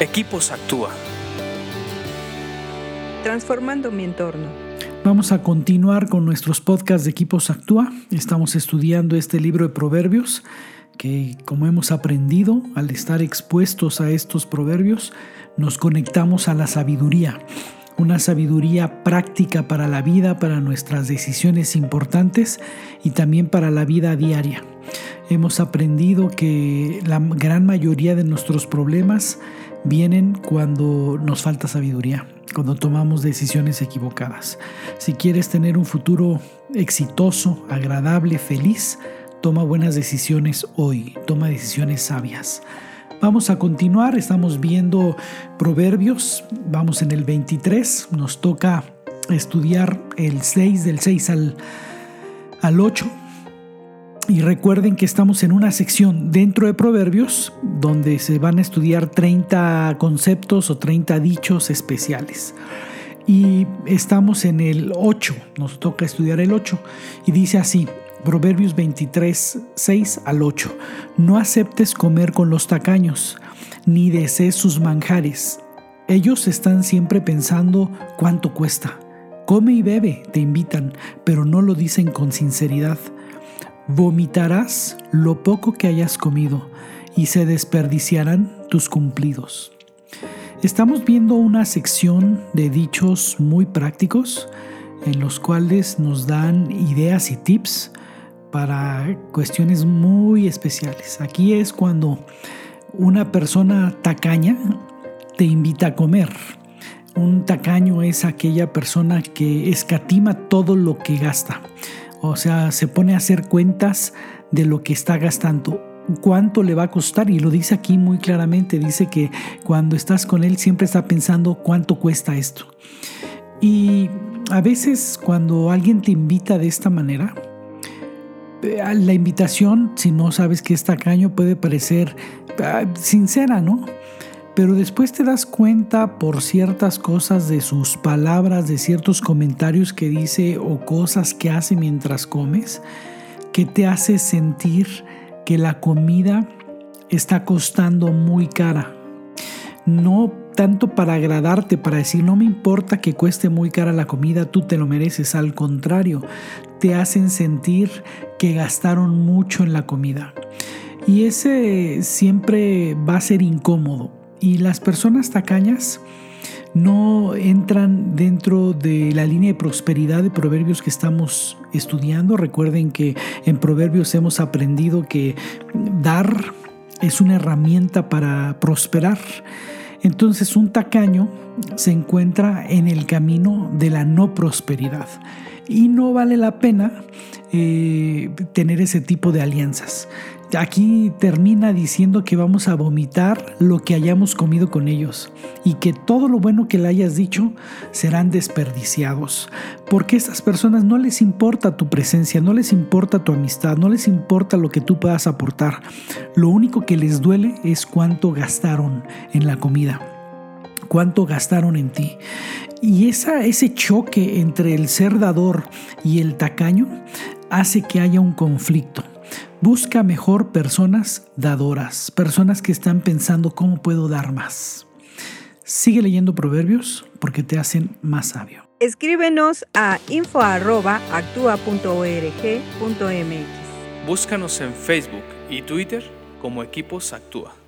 Equipos Actúa. Transformando mi entorno. Vamos a continuar con nuestros podcasts de Equipos Actúa. Estamos estudiando este libro de proverbios que, como hemos aprendido, al estar expuestos a estos proverbios, nos conectamos a la sabiduría una sabiduría práctica para la vida, para nuestras decisiones importantes y también para la vida diaria. Hemos aprendido que la gran mayoría de nuestros problemas vienen cuando nos falta sabiduría, cuando tomamos decisiones equivocadas. Si quieres tener un futuro exitoso, agradable, feliz, toma buenas decisiones hoy, toma decisiones sabias. Vamos a continuar, estamos viendo Proverbios, vamos en el 23, nos toca estudiar el 6, del 6 al, al 8. Y recuerden que estamos en una sección dentro de Proverbios donde se van a estudiar 30 conceptos o 30 dichos especiales. Y estamos en el 8, nos toca estudiar el 8. Y dice así, Proverbios 23, 6 al 8. No aceptes comer con los tacaños, ni desees sus manjares. Ellos están siempre pensando cuánto cuesta. Come y bebe, te invitan, pero no lo dicen con sinceridad. Vomitarás lo poco que hayas comido y se desperdiciarán tus cumplidos. Estamos viendo una sección de dichos muy prácticos en los cuales nos dan ideas y tips para cuestiones muy especiales. Aquí es cuando una persona tacaña te invita a comer. Un tacaño es aquella persona que escatima todo lo que gasta. O sea, se pone a hacer cuentas de lo que está gastando cuánto le va a costar y lo dice aquí muy claramente, dice que cuando estás con él siempre está pensando cuánto cuesta esto. Y a veces cuando alguien te invita de esta manera, la invitación, si no sabes que es tacaño, puede parecer ah, sincera, ¿no? Pero después te das cuenta por ciertas cosas de sus palabras, de ciertos comentarios que dice o cosas que hace mientras comes, que te hace sentir que la comida está costando muy cara. No tanto para agradarte, para decir, no me importa que cueste muy cara la comida, tú te lo mereces. Al contrario, te hacen sentir que gastaron mucho en la comida. Y ese siempre va a ser incómodo. Y las personas tacañas no entran dentro de la línea de prosperidad de proverbios que estamos estudiando. Recuerden que en proverbios hemos aprendido que dar es una herramienta para prosperar. Entonces un tacaño se encuentra en el camino de la no prosperidad y no vale la pena eh, tener ese tipo de alianzas. Aquí termina diciendo que vamos a vomitar lo que hayamos comido con ellos y que todo lo bueno que le hayas dicho serán desperdiciados. Porque a estas personas no les importa tu presencia, no les importa tu amistad, no les importa lo que tú puedas aportar. Lo único que les duele es cuánto gastaron en la comida cuánto gastaron en ti. Y ese choque entre el ser dador y el tacaño hace que haya un conflicto. Busca mejor personas dadoras, personas que están pensando cómo puedo dar más. Sigue leyendo proverbios porque te hacen más sabio. Escríbenos a info.actua.org.mx. Búscanos en Facebook y Twitter como Equipos Actúa.